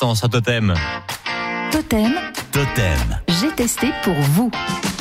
l'instant sur Totem. Totem, Totem. j'ai testé pour vous.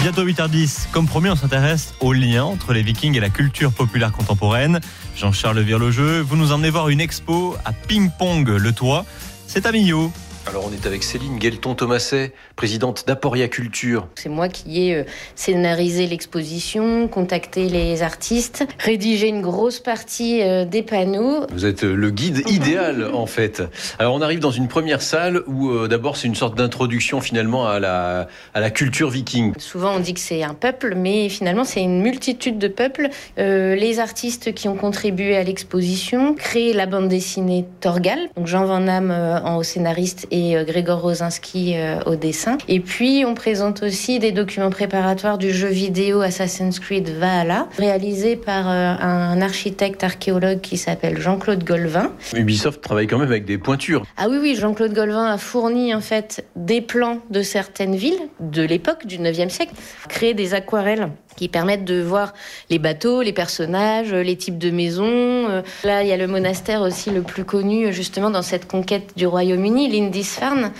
Bientôt 8h10. Comme promis, on s'intéresse au lien entre les Vikings et la culture populaire contemporaine. Jean-Charles Virlogeux, vous nous emmenez voir une expo à Ping Pong, le toit. C'est à Millau. Alors on est avec Céline Guelton-Thomaset, présidente d'Aporia Culture. C'est moi qui ai euh, scénarisé l'exposition, contacté les artistes, rédigé une grosse partie euh, des panneaux. Vous êtes euh, le guide idéal en fait. Alors on arrive dans une première salle où euh, d'abord c'est une sorte d'introduction finalement à la, à la culture viking. Souvent on dit que c'est un peuple, mais finalement c'est une multitude de peuples. Euh, les artistes qui ont contribué à l'exposition, créé la bande dessinée Torgal, donc Jean Van Damme euh, en scénariste et euh, Grégor Rosinski euh, au dessin. Et puis on présente aussi des documents préparatoires du jeu vidéo Assassin's Creed Valhalla, réalisé par euh, un architecte archéologue qui s'appelle Jean-Claude Golvin. Ubisoft travaille quand même avec des pointures. Ah oui, oui, Jean-Claude Golvin a fourni en fait des plans de certaines villes de l'époque du 9e siècle, créé des aquarelles qui permettent de voir les bateaux, les personnages, les types de maisons. Euh, Là, il y a le monastère aussi le plus connu justement dans cette conquête du Royaume-Uni, Lindisfarne.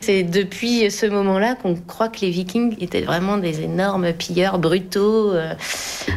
C'est depuis ce moment-là qu'on croit que les Vikings étaient vraiment des énormes pilleurs brutaux, euh,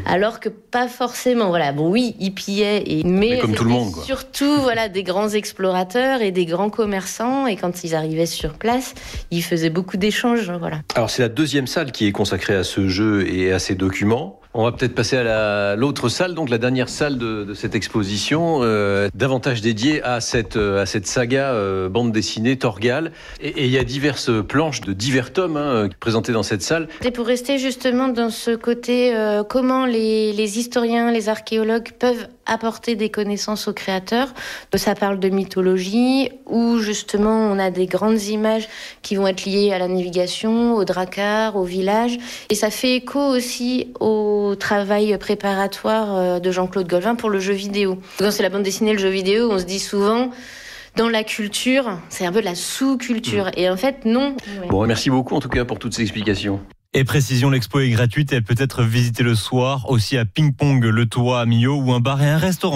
alors que pas forcément. Voilà, bon oui, ils pillaient, et, mais, Mais comme tout le monde, quoi. Surtout, voilà, des grands explorateurs et des grands commerçants. Et quand ils arrivaient sur place, ils faisaient beaucoup d'échanges. Voilà. Alors c'est la deuxième salle qui est consacrée à ce jeu et à ces documents. On va peut-être passer à la- l'autre salle, donc la dernière salle de, de cette exposition, euh, davantage dédiée à cette, euh, à cette saga euh, bande dessinée Torgal. Et et il y a diverses planches de divers tomes hein, présentées dans cette salle. Et pour rester justement dans ce côté, euh, comment les, les historiens, les archéologues peuvent apporter des connaissances aux créateurs. Ça parle de mythologie, où justement on a des grandes images qui vont être liées à la navigation, au dracar, au village. Et ça fait écho aussi au travail préparatoire euh, de Jean-Claude Golvin pour le jeu vidéo. Quand c'est la bande dessinée, le jeu vidéo, on se dit souvent... Dans la culture, c'est un peu de la sous-culture. Et en fait, non. Bon, merci beaucoup en tout cas pour toutes ces explications. Et précision, l'expo est gratuite et elle peut être visitée le soir aussi à Ping Pong, le toit à Millau ou un bar et un restaurant.